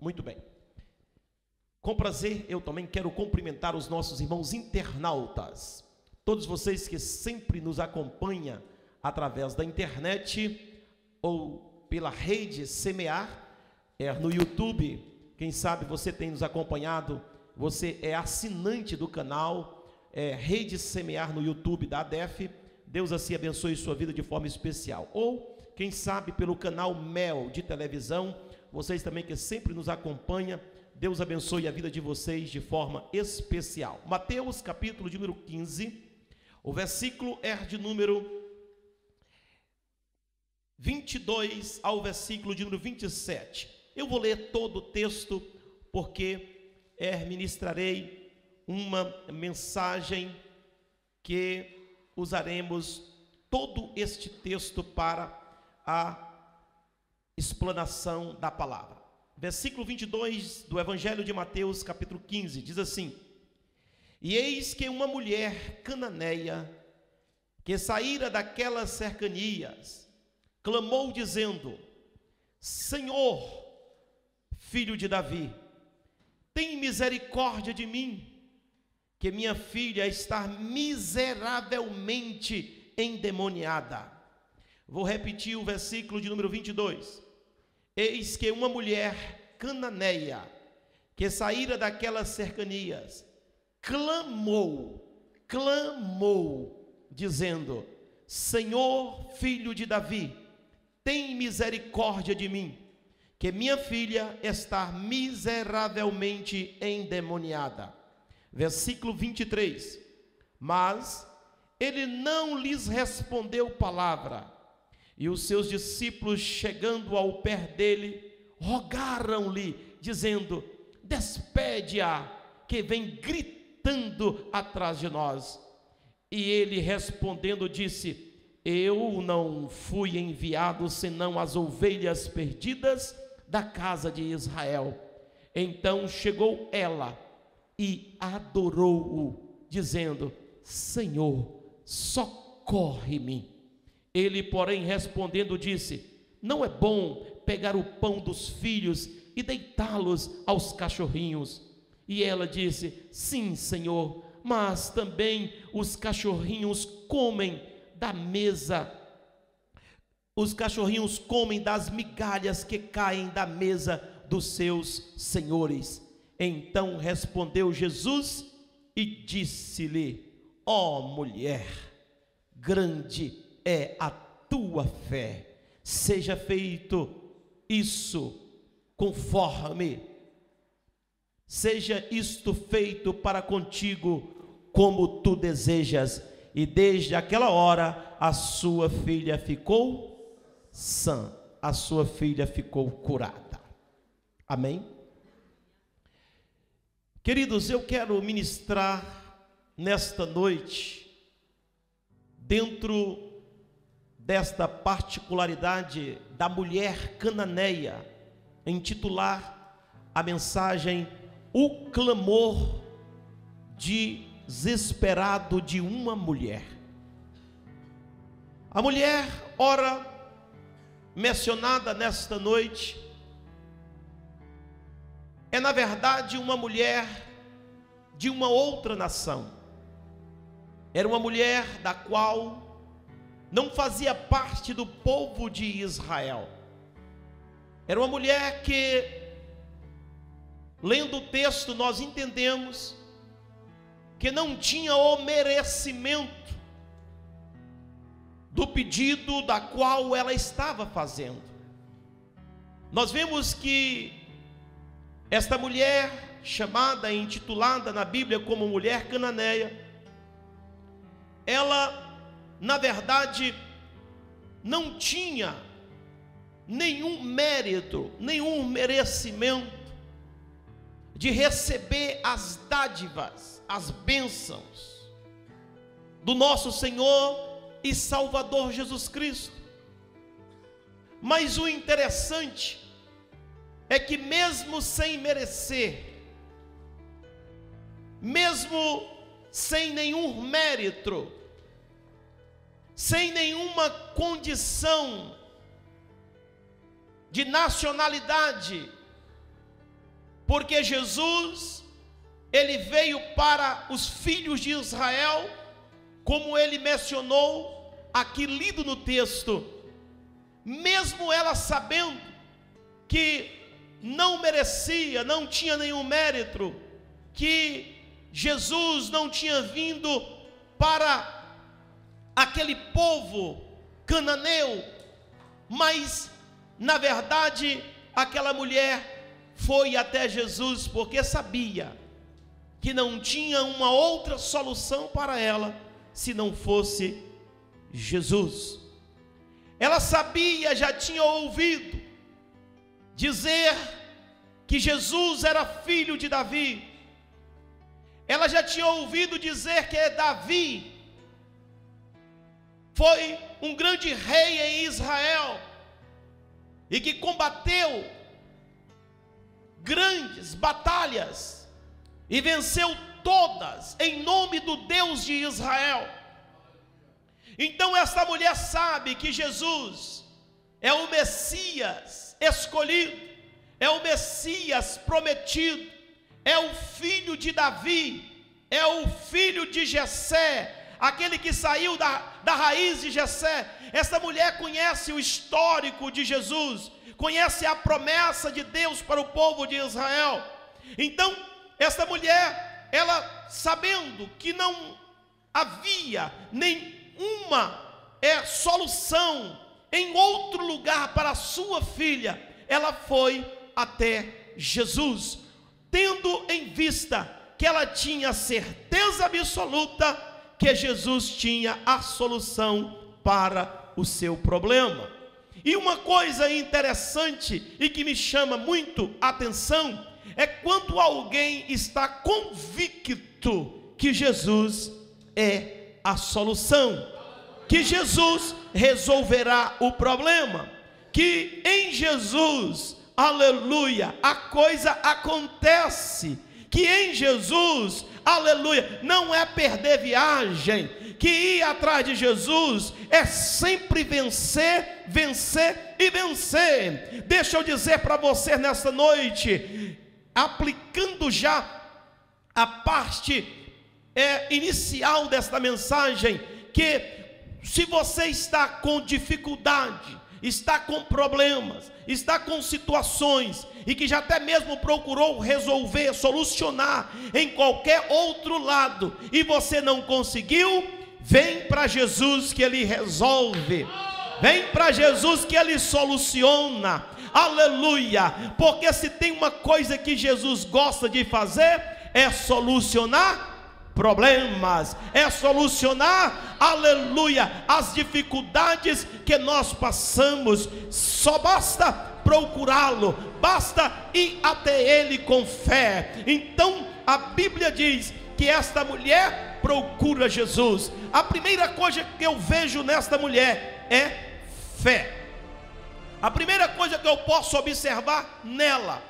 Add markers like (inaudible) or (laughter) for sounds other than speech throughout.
Muito bem. Com prazer, eu também quero cumprimentar os nossos irmãos internautas, todos vocês que sempre nos acompanham através da internet ou pela rede Semear, é, no YouTube. Quem sabe você tem nos acompanhado, você é assinante do canal é, Rede Semear no YouTube da ADEF. Deus assim abençoe sua vida de forma especial. Ou, quem sabe, pelo canal Mel de televisão, vocês também que sempre nos acompanham, Deus abençoe a vida de vocês de forma especial. Mateus capítulo número 15, o versículo é de número 22 ao versículo de número 27. Eu vou ler todo o texto porque é, ministrarei uma mensagem que usaremos todo este texto para a explanação da palavra. Versículo 22 do Evangelho de Mateus, capítulo 15, diz assim: E eis que uma mulher cananeia, que saíra daquelas cercanias, clamou dizendo: Senhor, filho de Davi, tem misericórdia de mim, que minha filha está miseravelmente endemoniada. Vou repetir o versículo de número 22. Eis que uma mulher cananeia, que saíra daquelas cercanias, clamou, clamou, dizendo: Senhor, filho de Davi, tem misericórdia de mim, que minha filha está miseravelmente endemoniada. Versículo 23. Mas ele não lhes respondeu palavra e os seus discípulos, chegando ao pé dele, rogaram-lhe, dizendo: Despede-a, que vem gritando atrás de nós. E ele respondendo disse: Eu não fui enviado senão as ovelhas perdidas da casa de Israel. Então chegou ela e adorou-o, dizendo: Senhor, socorre-me. Ele, porém, respondendo, disse: Não é bom pegar o pão dos filhos e deitá-los aos cachorrinhos. E ela disse: Sim, Senhor, mas também os cachorrinhos comem da mesa. Os cachorrinhos comem das migalhas que caem da mesa dos seus senhores. Então respondeu Jesus e disse-lhe: Ó oh, mulher, grande é a tua fé. Seja feito isso conforme, seja isto feito para contigo como tu desejas. E desde aquela hora a sua filha ficou sã, a sua filha ficou curada. Amém? Queridos, eu quero ministrar nesta noite, dentro desta particularidade da mulher cananeia, intitular a mensagem O clamor desesperado de uma mulher. A mulher, ora mencionada nesta noite, é na verdade uma mulher de uma outra nação. Era uma mulher da qual não fazia parte do povo de Israel. Era uma mulher que, lendo o texto, nós entendemos que não tinha o merecimento do pedido da qual ela estava fazendo. Nós vemos que esta mulher, chamada e intitulada na Bíblia como mulher cananeia, ela na verdade, não tinha nenhum mérito, nenhum merecimento de receber as dádivas, as bênçãos do nosso Senhor e Salvador Jesus Cristo. Mas o interessante é que, mesmo sem merecer, mesmo sem nenhum mérito, sem nenhuma condição de nacionalidade, porque Jesus ele veio para os filhos de Israel, como ele mencionou aqui lido no texto, mesmo ela sabendo que não merecia, não tinha nenhum mérito, que Jesus não tinha vindo para aquele povo cananeu, mas na verdade aquela mulher foi até Jesus porque sabia que não tinha uma outra solução para ela se não fosse Jesus. Ela sabia, já tinha ouvido dizer que Jesus era filho de Davi. Ela já tinha ouvido dizer que Davi foi um grande rei em Israel e que combateu grandes batalhas e venceu todas em nome do Deus de Israel. Então esta mulher sabe que Jesus é o Messias escolhido, é o Messias prometido, é o filho de Davi, é o filho de Jessé, aquele que saiu da, da raiz de Jessé. Esta mulher conhece o histórico de Jesus, conhece a promessa de Deus para o povo de Israel. Então, esta mulher, ela sabendo que não havia nenhuma é, solução em outro lugar para sua filha, ela foi até Jesus, tendo em vista que ela tinha certeza absoluta que Jesus tinha a solução para o seu problema. E uma coisa interessante e que me chama muito a atenção é quando alguém está convicto que Jesus é a solução, que Jesus resolverá o problema, que em Jesus, aleluia, a coisa acontece, que em Jesus, aleluia, não é perder viagem, que ir atrás de Jesus é sempre vencer, vencer e vencer. Deixa eu dizer para você nessa noite, aplicando já a parte é, inicial desta mensagem, que se você está com dificuldade, está com problemas, está com situações e que já até mesmo procurou resolver, solucionar em qualquer outro lado e você não conseguiu, Vem para Jesus que Ele resolve. Vem para Jesus que Ele soluciona. Aleluia. Porque se tem uma coisa que Jesus gosta de fazer, é solucionar problemas, é solucionar, aleluia, as dificuldades que nós passamos. Só basta procurá-lo, basta ir até Ele com fé. Então a Bíblia diz que esta mulher procura Jesus. A primeira coisa que eu vejo nesta mulher é fé. A primeira coisa que eu posso observar nela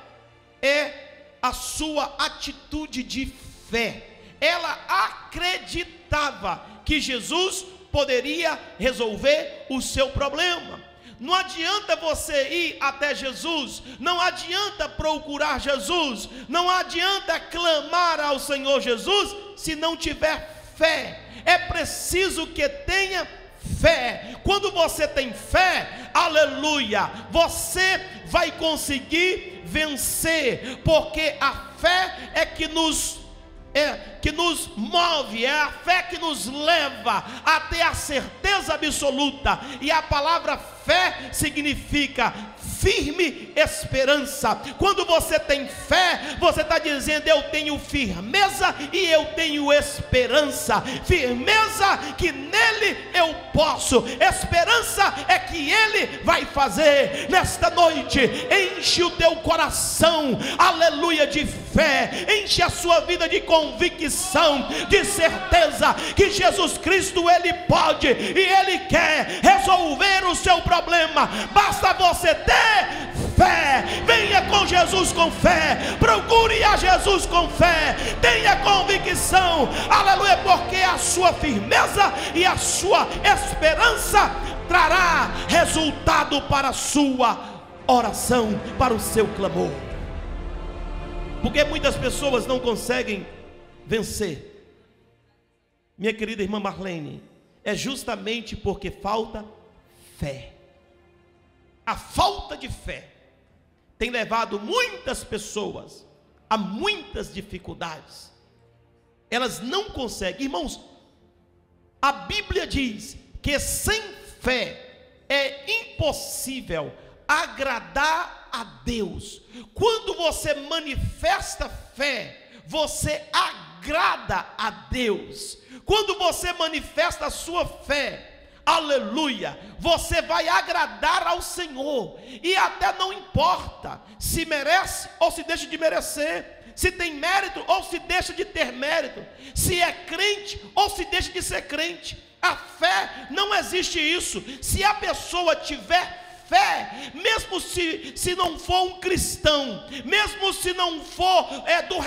é a sua atitude de fé. Ela acreditava que Jesus poderia resolver o seu problema. Não adianta você ir até Jesus, não adianta procurar Jesus, não adianta clamar ao Senhor Jesus se não tiver fé. É preciso que tenha fé. Quando você tem fé, aleluia, você vai conseguir vencer, porque a fé é que nos é, que nos move, é a fé que nos leva a ter a certeza absoluta, e a palavra fé significa firme esperança. Quando você tem fé, você está dizendo: Eu tenho firmeza e eu tenho esperança. Firmeza que nele eu posso, esperança é que ele vai fazer. Nesta noite, enche o teu coração, aleluia, de fé, enche a sua vida de convicção, de certeza que Jesus Cristo ele pode e ele quer resolver o seu problema. Basta você ter fé. Venha com Jesus com fé. Procure a Jesus com fé. Tenha convicção. Aleluia, porque a sua firmeza e a sua esperança trará resultado para a sua oração, para o seu clamor. Porque muitas pessoas não conseguem vencer. Minha querida irmã Marlene, é justamente porque falta fé. A falta de fé tem levado muitas pessoas a muitas dificuldades. Elas não conseguem, irmãos. A Bíblia diz que sem fé é impossível agradar a Deus. Quando você manifesta fé, você agrada a Deus. Quando você manifesta a sua fé, aleluia, você vai agradar ao Senhor, e até não importa se merece ou se deixa de merecer, se tem mérito ou se deixa de ter mérito, se é crente ou se deixa de ser crente. A fé não existe isso. Se a pessoa tiver fé, mesmo se, se não for um cristão, mesmo se não for é, do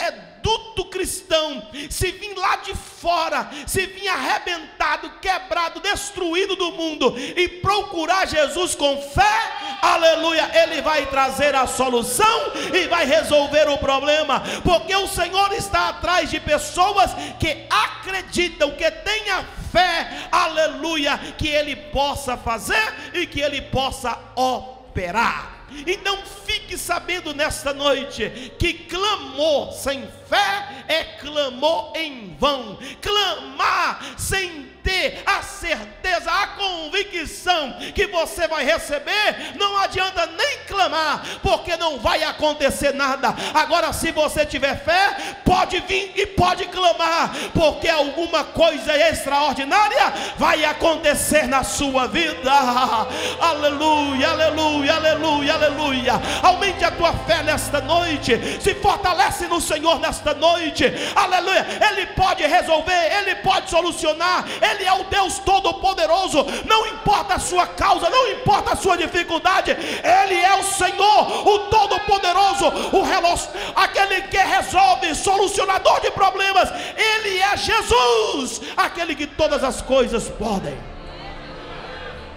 reduto cristão, se vir lá de fora, se vir arrebentado, quebrado, destruído do mundo e procurar Jesus com fé, aleluia, ele vai trazer a solução e vai resolver o problema, porque o Senhor está atrás de pessoas que acreditam, que tenha fé, aleluia, que ele possa fazer e que ele possa operar. Então fique sabendo nesta noite que clamor sem fé é clamor em vão. Clamar sem ter a certeza, a convicção que você vai receber, não adianta nem clamar, porque não vai acontecer nada. Agora, se você tiver fé, pode vir e pode clamar, porque alguma coisa extraordinária vai acontecer na sua vida. (laughs) Aleluia, aleluia, aleluia, aleluia. Aumente a tua fé nesta noite, se fortalece no Senhor nesta noite. Aleluia. Ele pode resolver, ele pode solucionar, ele é o Deus Todo-Poderoso. Não importa a sua causa, não importa a sua dificuldade, Ele é o Senhor, o Todo-Poderoso, o relógio, aquele que resolve, solucionador de problemas. Ele é Jesus, aquele que todas as coisas podem.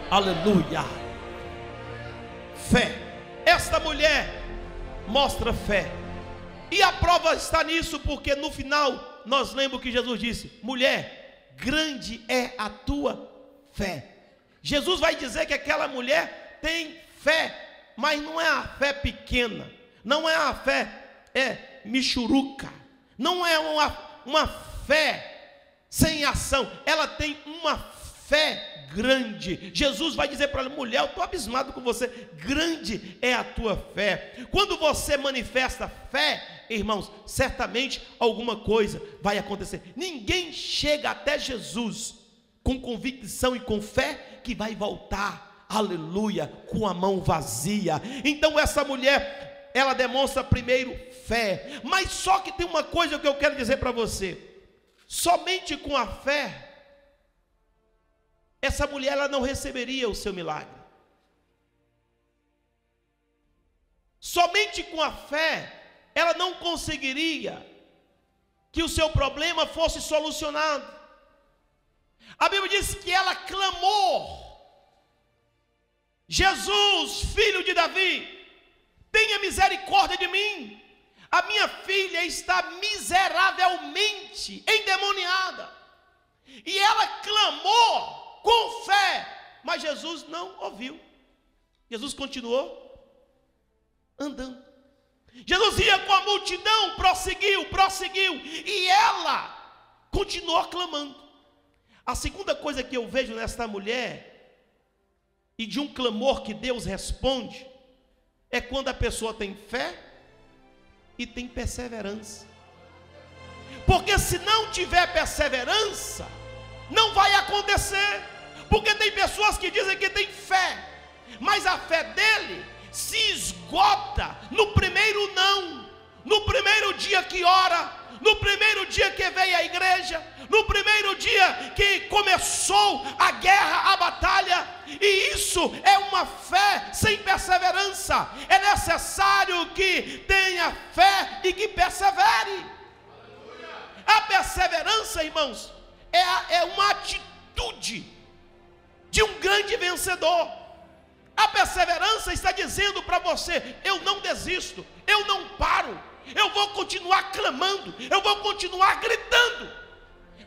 Aleluia. Fé. Esta mulher mostra fé. E a prova está nisso, porque no final nós lemos que Jesus disse: mulher, grande é a tua fé. Jesus vai dizer que aquela mulher tem fé, mas não é a fé pequena, não é a fé é michuruca, não é uma, uma fé sem ação, ela tem uma fé grande. Jesus vai dizer para ela: mulher, eu estou abismado com você, grande é a tua fé. Quando você manifesta fé, irmãos, certamente alguma coisa vai acontecer. Ninguém chega até Jesus com convicção e com fé que vai voltar, aleluia, com a mão vazia. Então, essa mulher, ela demonstra primeiro fé, mas só que tem uma coisa que eu quero dizer para você: somente com a fé, essa mulher ela não receberia o seu milagre. Somente com a fé ela não conseguiria que o seu problema fosse solucionado. A Bíblia diz que ela clamou: Jesus, filho de Davi, tenha misericórdia de mim. A minha filha está miseravelmente endemoniada. E ela clamou com fé, mas Jesus não ouviu. Jesus continuou andando. Jesus ia com a multidão, prosseguiu, prosseguiu, e ela continuou clamando. A segunda coisa que eu vejo nesta mulher, e de um clamor que Deus responde, é quando a pessoa tem fé e tem perseverança. Porque se não tiver perseverança, não vai acontecer. Porque tem pessoas que dizem que tem fé, mas a fé dele se esgota no primeiro não, no primeiro dia que ora, no primeiro dia que veio à igreja, no primeiro dia que começou a guerra, a batalha, e isso é uma fé sem perseverança. É necessário que tenha fé e que persevere. A perseverança, irmãos, é, é uma atitude de um grande vencedor. A perseverança está dizendo para você: eu não desisto, eu não paro, eu vou continuar clamando, eu vou continuar gritando,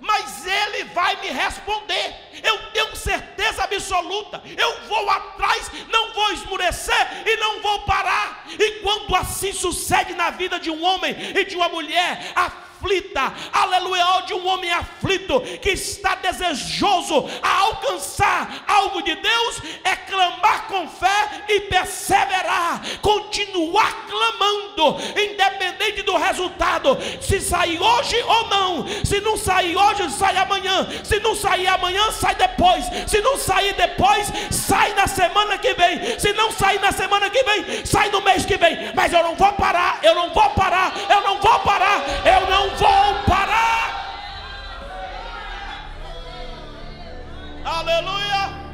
mas Ele vai me responder. Eu tenho certeza absoluta. Eu vou atrás, não vou esmurecer e não vou parar. E quando assim sucede na vida de um homem e de uma mulher, a aflita, aleluia, de um homem aflito que está desejoso a alcançar algo de Deus, é clamar com fé e perseverar, continuar clamando, independente do resultado, se sair hoje ou não, se não sair hoje, sai amanhã, se não sair amanhã, sai depois, se não sair depois, sai na semana que vem, se não sair na semana que vem, sai no mês que vem, mas eu não vou parar, eu não vou parar, eu não vou parar, eu não vou parar. Aleluia.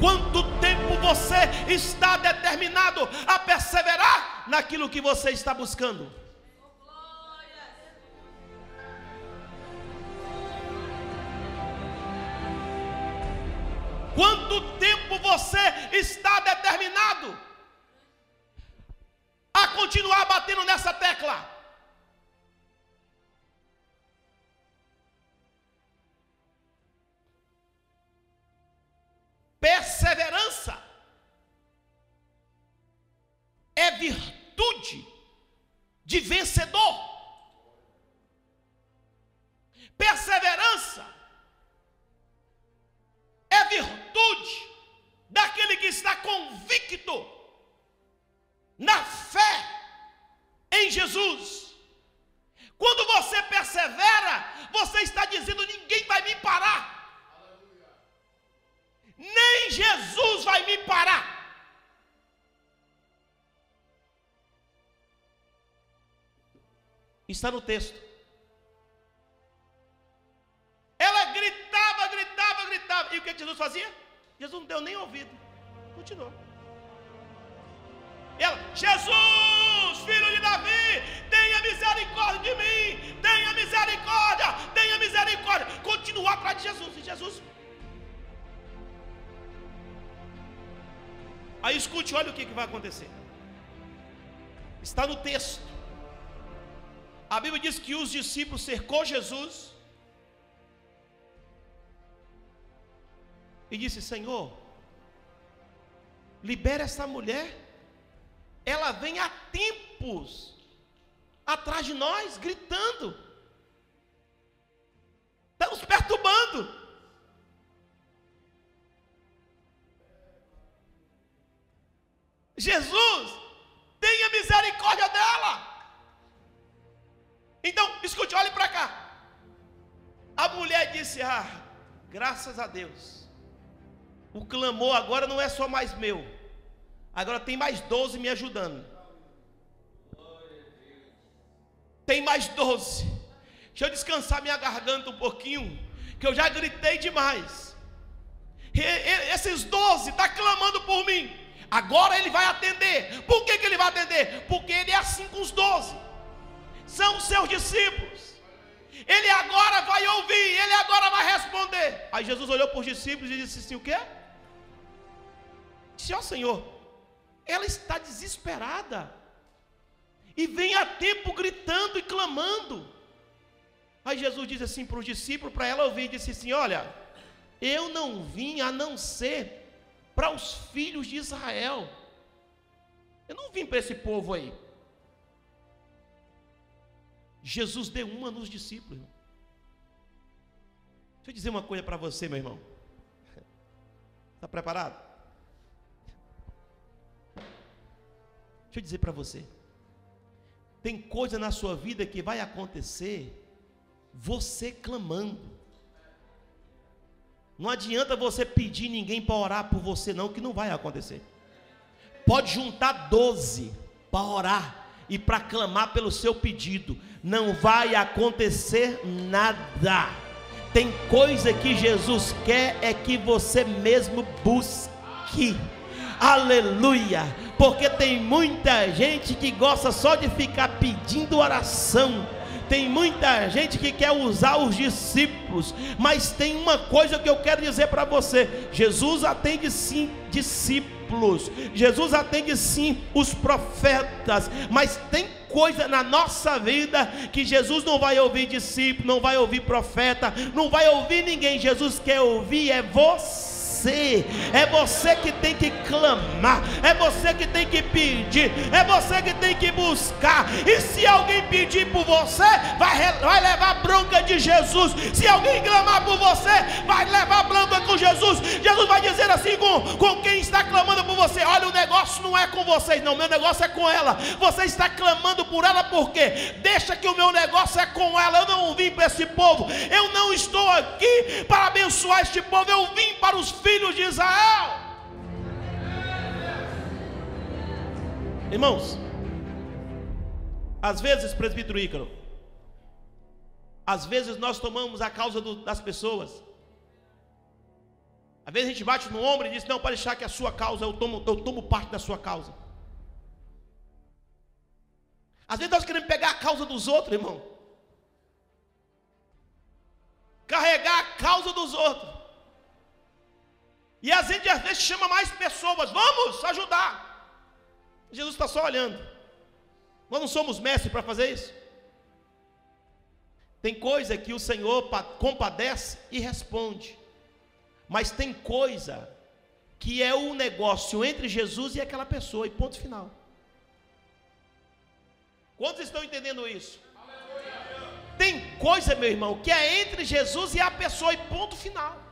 Quanto tempo você está determinado a perseverar naquilo que você está buscando? Quanto tempo você está determinado a continuar batendo nessa tecla. Perseverança é virtude de vencedor. Está no texto. Ela gritava, gritava, gritava. E o que Jesus fazia? Jesus não deu nem ouvido. Continuou. Ela, Jesus, filho de Davi, tenha misericórdia de mim, tenha misericórdia, tenha misericórdia. Continua atrás de Jesus. E Jesus. Aí escute, olha o que, que vai acontecer. Está no texto. A Bíblia diz que os discípulos cercou Jesus. E disse: Senhor, libera essa mulher. Ela vem há tempos atrás de nós, gritando, está nos perturbando. Jesus, Ah, graças a Deus, o clamor agora não é só mais meu Agora tem mais 12 me ajudando. Tem mais 12. Deixa eu descansar minha garganta um pouquinho, que eu já gritei demais. E, e, esses 12 estão tá clamando por mim. Agora ele vai atender. Por que, que ele vai atender? Porque ele é assim com os 12. São seus discípulos. Ele agora vai ouvir, ele agora vai responder. Aí Jesus olhou para os discípulos e disse assim: O quê? Disse, ó Senhor, ela está desesperada. E vem a tempo gritando e clamando. Aí Jesus diz assim para os discípulos, para ela ouvir, disse assim: Olha, eu não vim a não ser para os filhos de Israel. Eu não vim para esse povo aí. Jesus deu uma nos discípulos. Deixa eu dizer uma coisa para você, meu irmão. Está (laughs) preparado? Deixa eu dizer para você. Tem coisa na sua vida que vai acontecer você clamando. Não adianta você pedir ninguém para orar por você, não, que não vai acontecer. Pode juntar 12 para orar e para clamar pelo seu pedido, não vai acontecer nada. Tem coisa que Jesus quer é que você mesmo busque. Aleluia! Porque tem muita gente que gosta só de ficar pedindo oração. Tem muita gente que quer usar os discípulos, mas tem uma coisa que eu quero dizer para você: Jesus atende sim discípulos discípulos. Jesus atende sim os profetas, mas tem coisa na nossa vida que Jesus não vai ouvir discípulo, não vai ouvir profeta, não vai ouvir ninguém. Jesus quer ouvir é você você, é você que tem que clamar, é você que tem que pedir, é você que tem que buscar. E se alguém pedir por você, vai, vai levar bronca de Jesus. Se alguém clamar por você, vai levar bronca com Jesus. Jesus vai dizer assim com, com quem está clamando por você: olha, o negócio não é com vocês, não, meu negócio é com ela. Você está clamando por ela porque deixa que o meu negócio é com ela. Eu não vim para esse povo, eu não estou aqui para abençoar este povo, eu vim para os filhos filhos de Israel. Irmãos, às vezes, presbítero Ícaro, às vezes nós tomamos a causa do, das pessoas. Às vezes a gente bate no ombro e diz: Não, pode deixar que a sua causa, eu tomo, eu tomo parte da sua causa. Às vezes nós queremos pegar a causa dos outros, irmão. Carregar a causa dos outros. E a gente às vezes chama mais pessoas, vamos ajudar. Jesus está só olhando. Nós não somos mestres para fazer isso. Tem coisa que o Senhor compadece e responde. Mas tem coisa que é o um negócio entre Jesus e aquela pessoa, e ponto final. Quantos estão entendendo isso? Tem coisa, meu irmão, que é entre Jesus e a pessoa, e ponto final.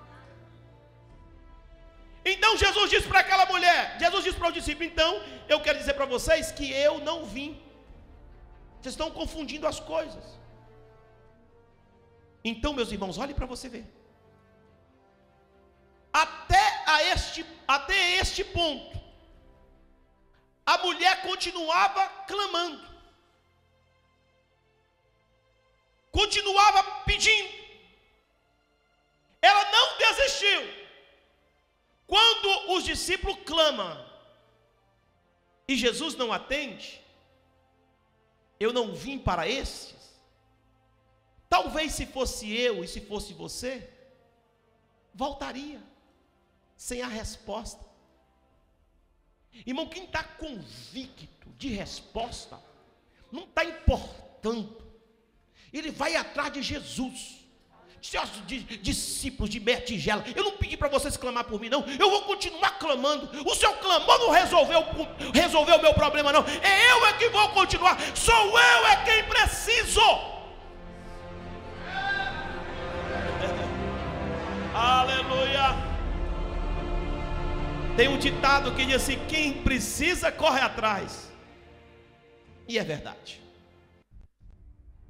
Então Jesus disse para aquela mulher, Jesus disse para o discípulo, então eu quero dizer para vocês que eu não vim. Vocês estão confundindo as coisas. Então, meus irmãos, olhe para você ver. Até a este, até este ponto, a mulher continuava clamando, continuava pedindo, os discípulos clamam e Jesus não atende, eu não vim para esses. Talvez se fosse eu e se fosse você, voltaria sem a resposta. Irmão, quem está convicto de resposta, não está importando, ele vai atrás de Jesus seus discípulos de Metigela, eu não pedi para vocês clamar por mim, não. Eu vou continuar clamando. O seu clamor não resolveu, resolveu o meu problema, não. É eu é que vou continuar. Sou eu é quem preciso. (laughs) Aleluia. Tem um ditado que diz assim: quem precisa corre atrás. E é verdade.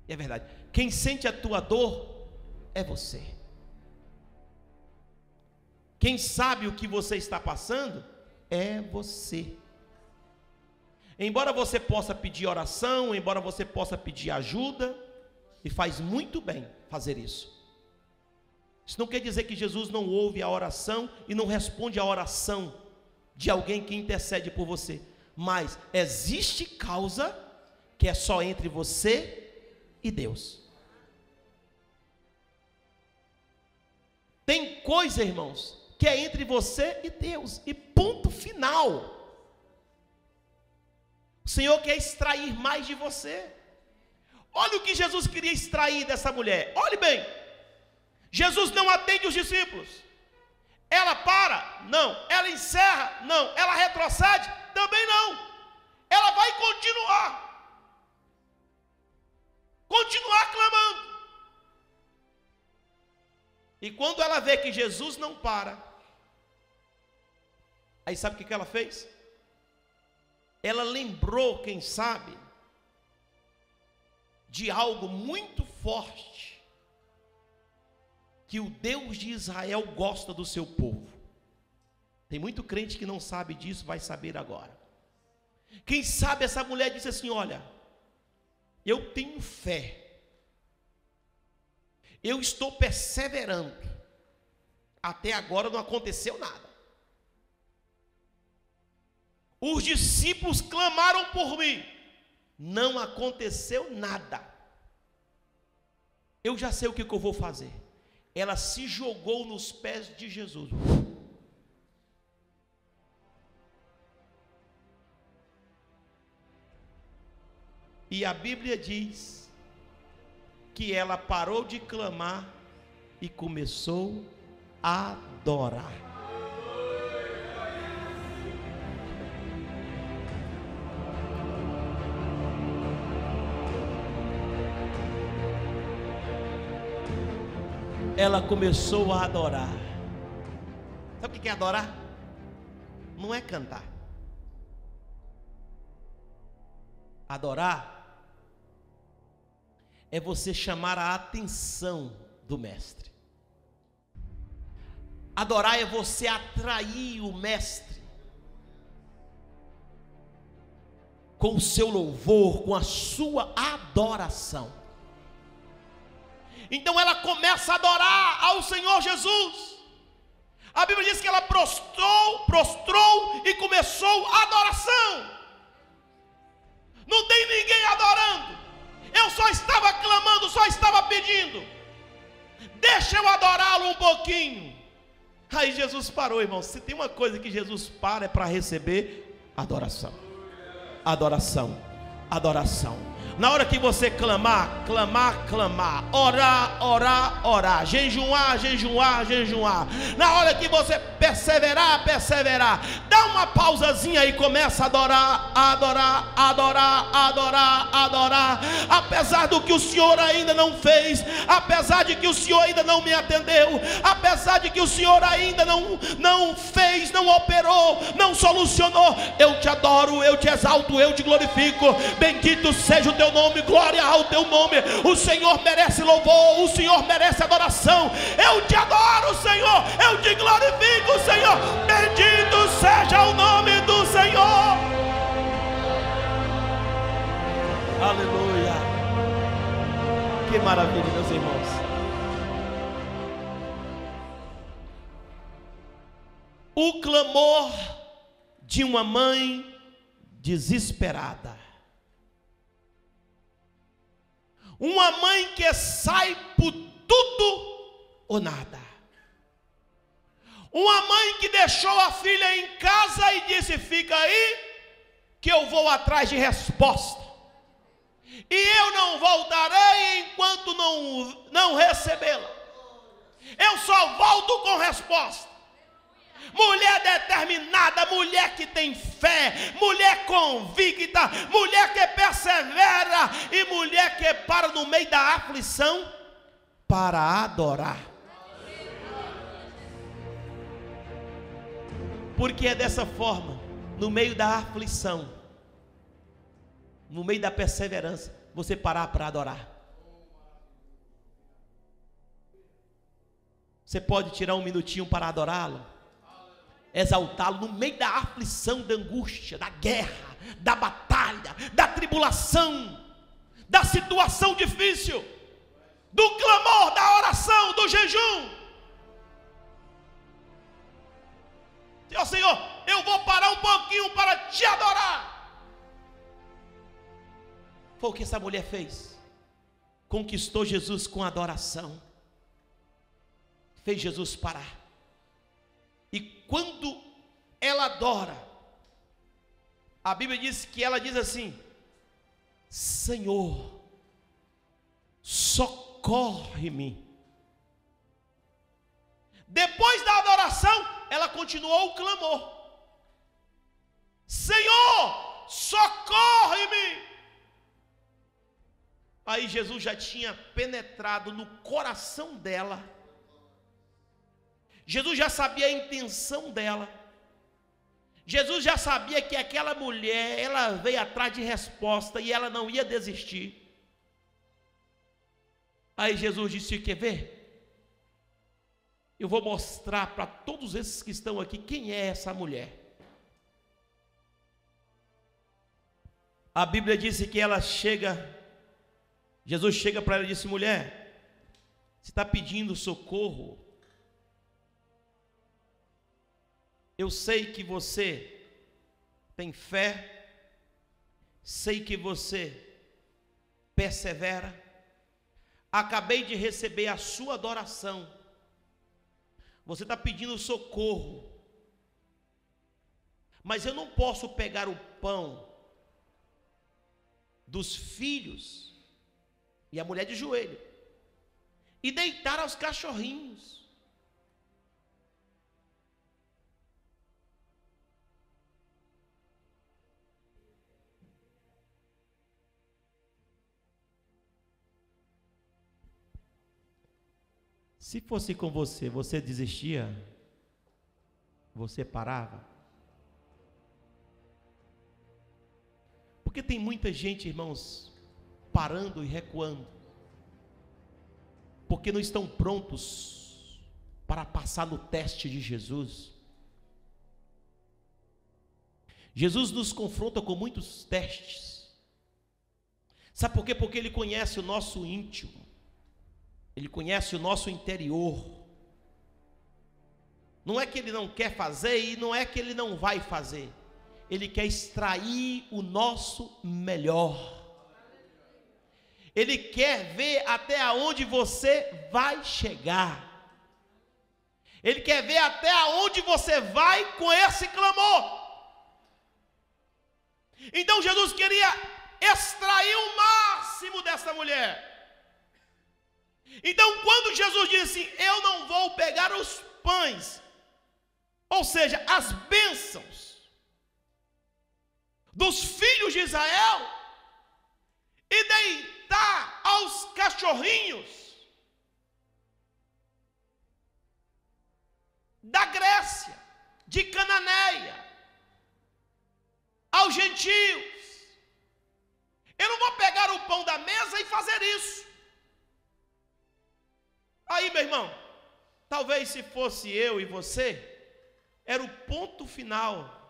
E é verdade. Quem sente a tua dor é você. Quem sabe o que você está passando é você. Embora você possa pedir oração, embora você possa pedir ajuda, e faz muito bem fazer isso. Isso não quer dizer que Jesus não ouve a oração e não responde a oração de alguém que intercede por você, mas existe causa que é só entre você e Deus. Tem coisa, irmãos, que é entre você e Deus, e ponto final. O Senhor quer extrair mais de você. Olha o que Jesus queria extrair dessa mulher. Olhe bem. Jesus não atende os discípulos. Ela para? Não. Ela encerra? Não. Ela retrocede? Também não. Ela vai continuar. Continuar clamando. E quando ela vê que Jesus não para, aí sabe o que ela fez? Ela lembrou, quem sabe, de algo muito forte que o Deus de Israel gosta do seu povo. Tem muito crente que não sabe disso, vai saber agora. Quem sabe essa mulher disse assim: Olha, eu tenho fé eu estou perseverando. Até agora não aconteceu nada. Os discípulos clamaram por mim. Não aconteceu nada. Eu já sei o que, que eu vou fazer. Ela se jogou nos pés de Jesus. E a Bíblia diz que ela parou de clamar e começou a adorar. Ela começou a adorar. Sabe o que é adorar? Não é cantar. Adorar é você chamar a atenção do mestre. Adorar é você atrair o mestre com o seu louvor, com a sua adoração. Então ela começa a adorar ao Senhor Jesus. A Bíblia diz que ela prostrou, prostrou e começou a adoração. Não tem ninguém adorando. Eu só estava clamando, só estava pedindo. Deixa eu adorá-lo um pouquinho. Aí Jesus parou, irmão. Se tem uma coisa que Jesus para é para receber adoração. Adoração. Adoração. Na hora que você clamar, clamar, clamar, orar, orar, orar, jejuar, jejuar, jejuar. Na hora que você perseverar, perseverar, dá uma pausazinha e começa a adorar, adorar, adorar, adorar, adorar. Apesar do que o Senhor ainda não fez, apesar de que o Senhor ainda não me atendeu, apesar de que o Senhor ainda não não fez, não operou, não solucionou, eu te adoro, eu te exalto, eu te glorifico. Bendito seja o teu nome, glória ao teu nome. O Senhor merece louvor, o Senhor merece adoração. Eu te adoro, Senhor, eu te glorifico, Senhor. Bendito seja o nome do Senhor. Aleluia. Que maravilha, meus irmãos. O clamor de uma mãe desesperada. Uma mãe que sai por tudo ou nada. Uma mãe que deixou a filha em casa e disse: Fica aí, que eu vou atrás de resposta. E eu não voltarei enquanto não, não recebê-la. Eu só volto com resposta mulher determinada, mulher que tem fé, mulher convicta, mulher que persevera e mulher que para no meio da aflição para adorar. Porque é dessa forma, no meio da aflição, no meio da perseverança, você parar para adorar. Você pode tirar um minutinho para adorá-lo exaltá-lo no meio da aflição, da angústia, da guerra, da batalha, da tribulação, da situação difícil, do clamor, da oração, do jejum. Ó Senhor, eu vou parar um pouquinho para te adorar. Foi o que essa mulher fez. Conquistou Jesus com adoração. Fez Jesus parar. Quando ela adora, a Bíblia diz que ela diz assim: Senhor, socorre-me. Depois da adoração, ela continuou o clamor: Senhor, socorre-me. Aí Jesus já tinha penetrado no coração dela Jesus já sabia a intenção dela. Jesus já sabia que aquela mulher, ela veio atrás de resposta e ela não ia desistir. Aí Jesus disse: Quer ver? Eu vou mostrar para todos esses que estão aqui quem é essa mulher. A Bíblia disse que ela chega, Jesus chega para ela e disse: Mulher, você está pedindo socorro Eu sei que você tem fé, sei que você persevera. Acabei de receber a sua adoração. Você está pedindo socorro. Mas eu não posso pegar o pão dos filhos, e a mulher de joelho, e deitar aos cachorrinhos. Se fosse com você, você desistia? Você parava? Porque tem muita gente, irmãos, parando e recuando, porque não estão prontos para passar no teste de Jesus. Jesus nos confronta com muitos testes. Sabe por quê? Porque Ele conhece o nosso íntimo. Ele conhece o nosso interior. Não é que ele não quer fazer e não é que ele não vai fazer. Ele quer extrair o nosso melhor. Ele quer ver até onde você vai chegar. Ele quer ver até onde você vai com esse clamor. Então Jesus queria extrair o máximo dessa mulher. Então, quando Jesus disse assim: Eu não vou pegar os pães, ou seja, as bênçãos dos filhos de Israel, e deitar aos cachorrinhos da Grécia, de Cananéia, aos gentios. Eu não vou pegar o pão da mesa e fazer isso. Aí, meu irmão, talvez se fosse eu e você, era o ponto final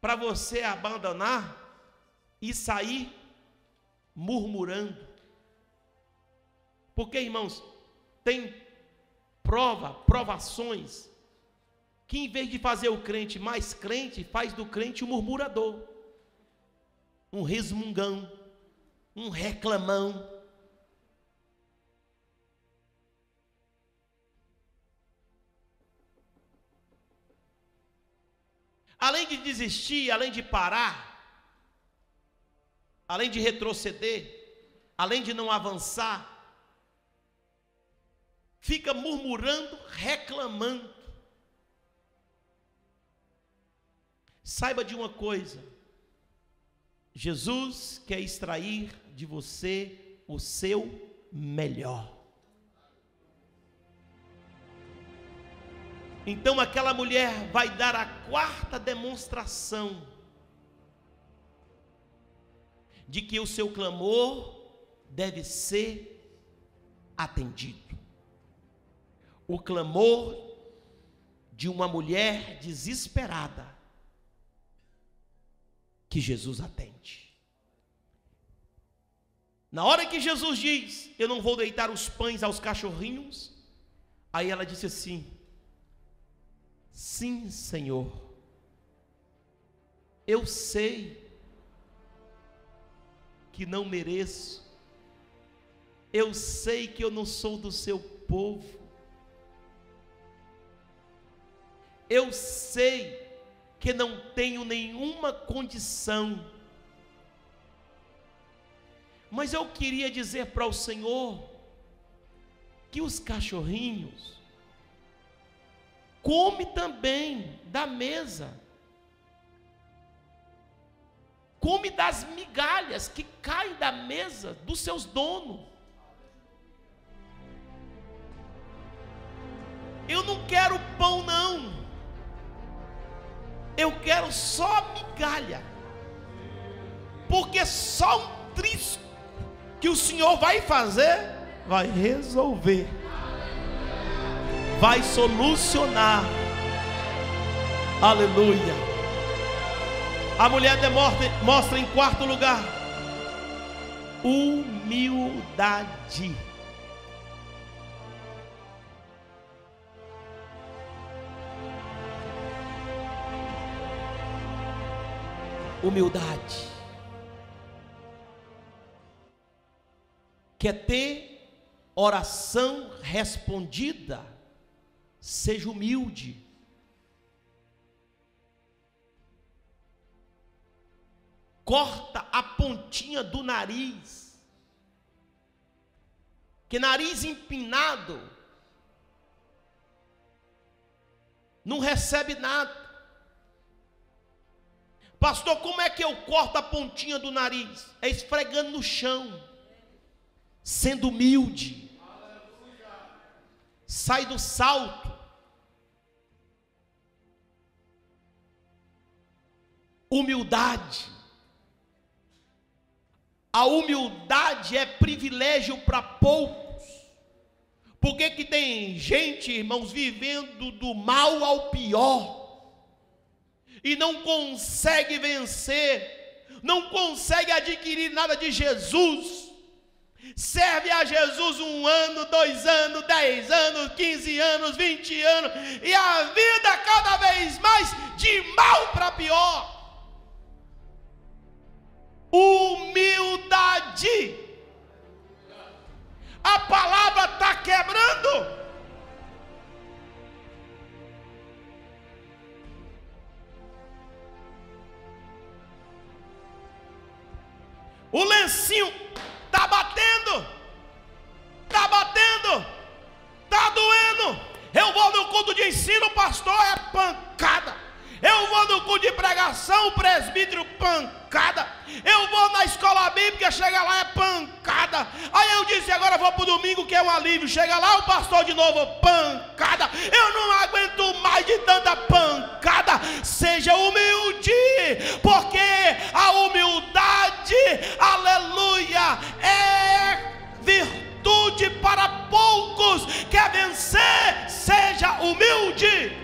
para você abandonar e sair murmurando. Porque, irmãos, tem prova, provações, que em vez de fazer o crente mais crente, faz do crente um murmurador, um resmungão, um reclamão. Além de desistir, além de parar, além de retroceder, além de não avançar, fica murmurando, reclamando. Saiba de uma coisa: Jesus quer extrair de você o seu melhor. Então aquela mulher vai dar a quarta demonstração de que o seu clamor deve ser atendido. O clamor de uma mulher desesperada que Jesus atende. Na hora que Jesus diz: Eu não vou deitar os pães aos cachorrinhos, aí ela disse assim: Sim, Senhor. Eu sei que não mereço. Eu sei que eu não sou do seu povo. Eu sei que não tenho nenhuma condição. Mas eu queria dizer para o Senhor que os cachorrinhos come também da mesa. Come das migalhas que caem da mesa dos seus donos. Eu não quero pão, não. Eu quero só migalha. Porque só um trisco que o Senhor vai fazer vai resolver vai solucionar. Aleluia. A mulher demonstra, mostra em quarto lugar humildade. Humildade. Quer ter oração respondida Seja humilde. corta a pontinha do nariz. Que nariz empinado não recebe nada. Pastor, como é que eu corto a pontinha do nariz? É esfregando no chão, sendo humilde. Sai do salto. Humildade. A humildade é privilégio para poucos. Por que, que tem gente, irmãos, vivendo do mal ao pior? E não consegue vencer, não consegue adquirir nada de Jesus. Serve a Jesus um ano, dois anos, dez anos, quinze anos, vinte anos, e a vida cada vez mais de mal para pior. Humildade a palavra está quebrando. O lencinho está batendo, está batendo, está doendo. Eu vou no culto de ensino, pastor, é pancada. Eu vou no culto de pregação, presbítero, pancada. Eu vou na escola bíblica, chega lá, é pancada. Aí eu disse, agora vou para o domingo, que é um alívio. Chega lá, o pastor de novo, pancada. Eu não aguento mais de tanta pancada. Seja humilde, porque a humildade, aleluia, é virtude para poucos. Quer vencer? Seja humilde.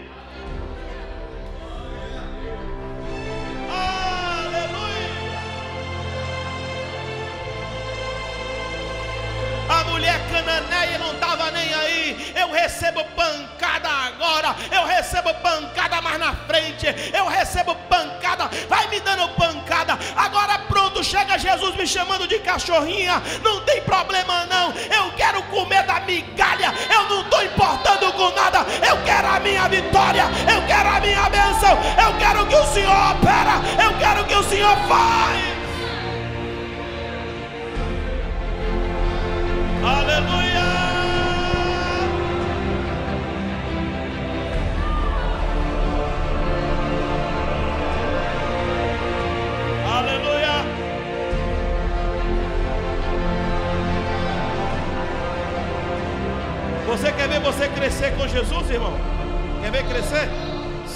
Cananeia não estava nem aí. Eu recebo pancada agora. Eu recebo pancada mais na frente. Eu recebo pancada. Vai me dando pancada. Agora pronto, chega Jesus me chamando de cachorrinha. Não tem problema não. Eu quero comer da migalha. Eu não estou importando com nada. Eu quero a minha vitória. Eu quero a minha bênção. Eu quero que o Senhor opera. Eu quero que o Senhor faz.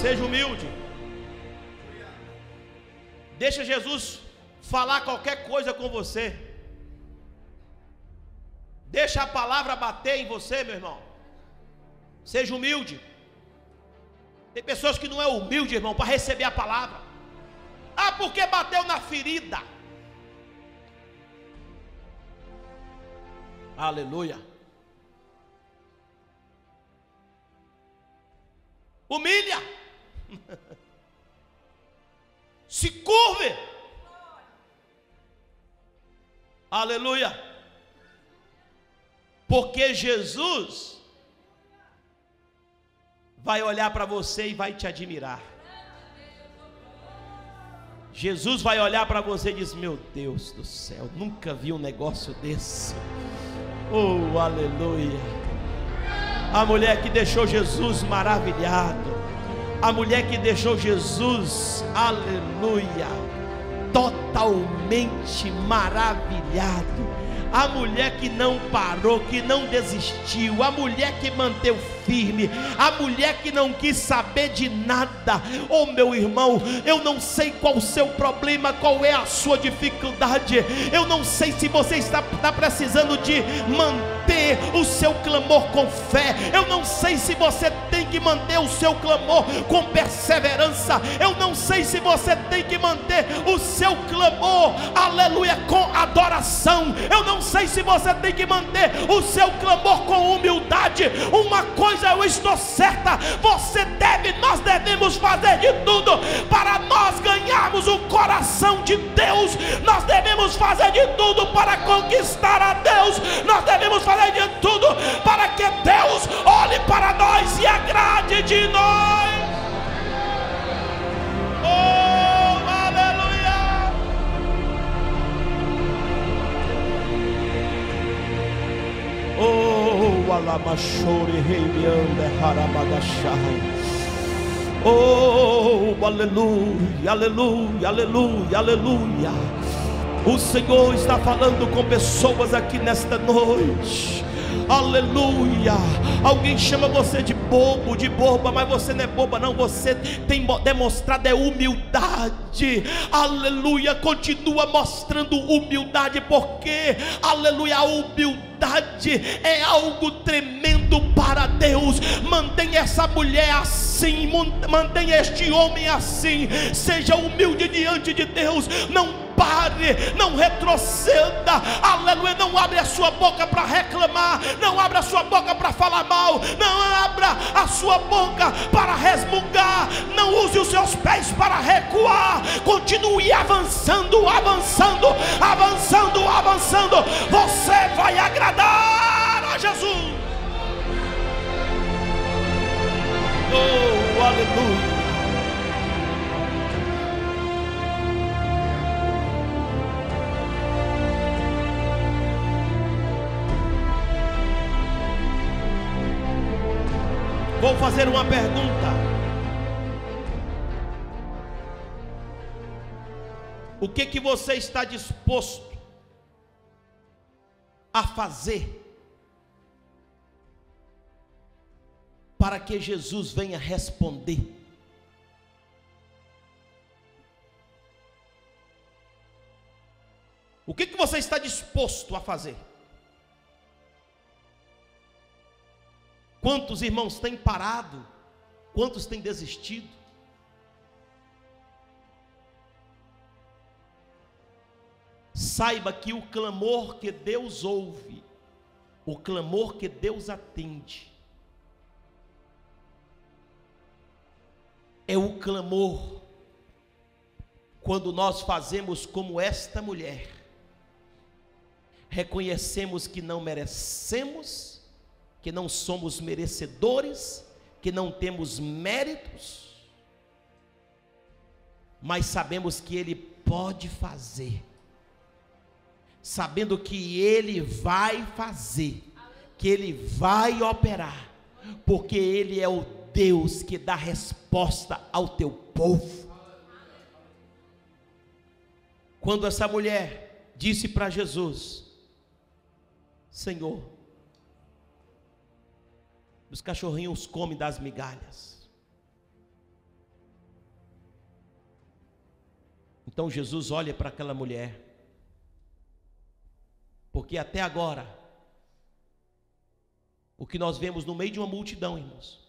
Seja humilde. Deixa Jesus falar qualquer coisa com você. Deixa a palavra bater em você, meu irmão. Seja humilde. Tem pessoas que não é humilde, irmão, para receber a palavra. Ah, porque bateu na ferida. Aleluia. Humilha. (laughs) Se curve. Aleluia. Porque Jesus vai olhar para você e vai te admirar. Jesus vai olhar para você e diz: Meu Deus do céu, nunca vi um negócio desse. Oh, aleluia. A mulher que deixou Jesus maravilhado. A mulher que deixou Jesus, aleluia, totalmente maravilhado. A mulher que não parou, que não desistiu, a mulher que manteve firme, a mulher que não quis saber de nada. Oh, meu irmão, eu não sei qual o seu problema, qual é a sua dificuldade, eu não sei se você está, está precisando de manter o seu clamor com fé, eu não sei se você tem que manter o seu clamor com perseverança, eu não sei se você tem que manter o seu clamor, aleluia, com adoração, eu não sei se você tem que manter o seu clamor com humildade, uma coisa eu estou certa: você deve, nós devemos fazer de tudo para nós ganharmos o coração de Deus. Nós devemos fazer de tudo para conquistar a Deus. Nós devemos fazer de tudo para Oh, aleluia, aleluia, aleluia, aleluia. O Senhor está falando com pessoas aqui nesta noite. Aleluia. Alguém chama você de bobo, de boba, mas você não é boba, não. Você tem demonstrado é humildade. Aleluia. Continua mostrando humildade, porque, aleluia, a humildade é algo tremendo para Deus. Mantenha essa mulher assim, mantenha este homem assim. Seja humilde diante de Deus. Não pare, não retroceda, aleluia. Não abre a sua boca para reclamar, não abre a sua boca para falar mal, não abra a sua boca para resmungar, não use os seus pés para recuar, continue avançando, avançando, avançando, avançando. Você vai agradar a Jesus. Oh, aleluia. Fazer uma pergunta. O que que você está disposto a fazer para que Jesus venha responder? O que que você está disposto a fazer? Quantos irmãos têm parado? Quantos têm desistido? Saiba que o clamor que Deus ouve, o clamor que Deus atende, é o clamor quando nós fazemos como esta mulher, reconhecemos que não merecemos, que não somos merecedores, que não temos méritos, mas sabemos que Ele pode fazer, sabendo que Ele vai fazer, que Ele vai operar, porque Ele é o Deus que dá resposta ao teu povo. Quando essa mulher disse para Jesus: Senhor, os cachorrinhos comem das migalhas. Então Jesus olha para aquela mulher, porque até agora, o que nós vemos no meio de uma multidão, irmãos,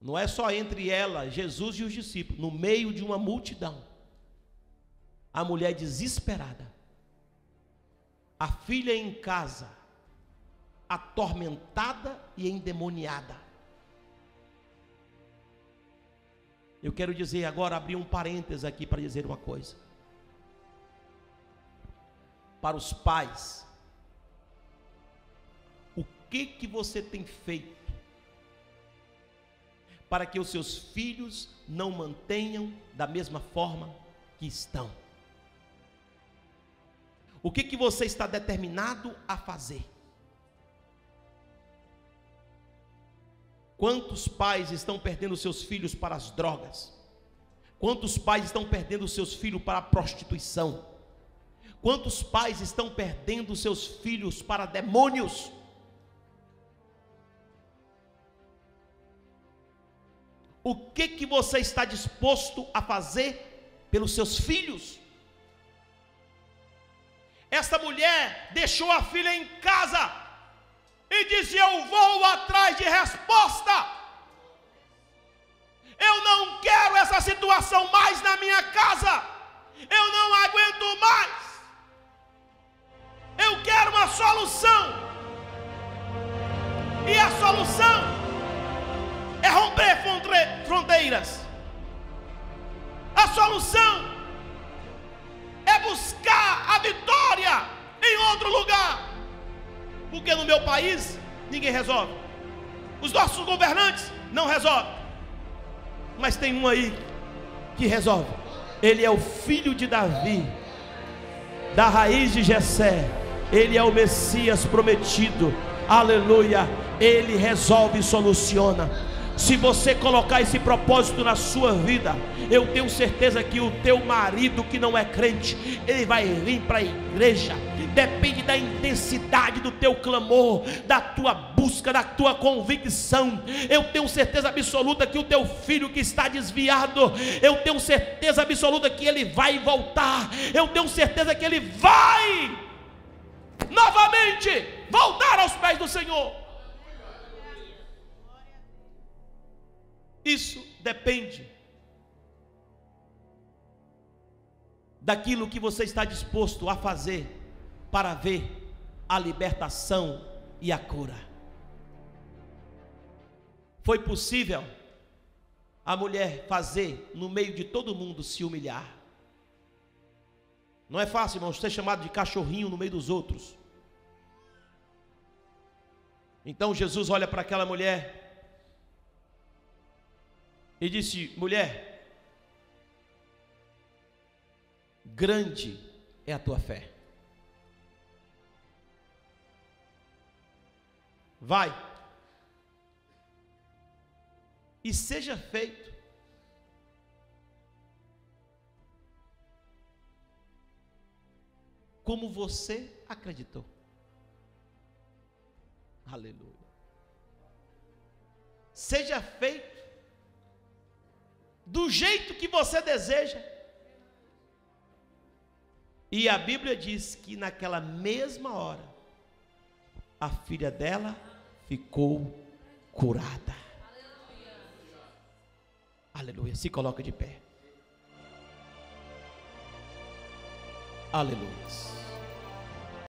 não é só entre ela, Jesus e os discípulos, no meio de uma multidão, a mulher desesperada, a filha em casa, atormentada e endemoniada. Eu quero dizer agora, abrir um parênteses aqui para dizer uma coisa. Para os pais, o que que você tem feito para que os seus filhos não mantenham da mesma forma que estão? O que que você está determinado a fazer? Quantos pais estão perdendo seus filhos para as drogas? Quantos pais estão perdendo seus filhos para a prostituição? Quantos pais estão perdendo seus filhos para demônios? O que que você está disposto a fazer pelos seus filhos? Esta mulher deixou a filha em casa e disse: Eu vou atrás de resposta. Eu não quero essa situação mais na minha casa. Eu não aguento mais. Eu quero uma solução. E a solução é romper fronteiras. A solução é buscar a vitória em outro lugar. Porque no meu país ninguém resolve. Os nossos governantes não resolvem. Mas tem um aí que resolve. Ele é o filho de Davi, da raiz de Jessé. Ele é o Messias prometido. aleluia, Ele resolve e soluciona. Se você colocar esse propósito na sua vida, eu tenho certeza que o teu marido que não é crente, ele vai vir para a igreja. Depende da intensidade do teu clamor, da tua busca, da tua convicção. Eu tenho certeza absoluta que o teu filho que está desviado, eu tenho certeza absoluta que ele vai voltar. Eu tenho certeza que ele vai novamente voltar aos pés do Senhor. Isso depende daquilo que você está disposto a fazer para ver a libertação e a cura. Foi possível a mulher fazer no meio de todo mundo se humilhar. Não é fácil, irmãos, ser chamado de cachorrinho no meio dos outros. Então Jesus olha para aquela mulher e disse: Mulher, grande é a tua fé. Vai e seja feito como você acreditou. Aleluia. Seja feito do jeito que você deseja. E a Bíblia diz que naquela mesma hora, a filha dela ficou curada. Aleluia. Aleluia. Se coloca de pé. Aleluia.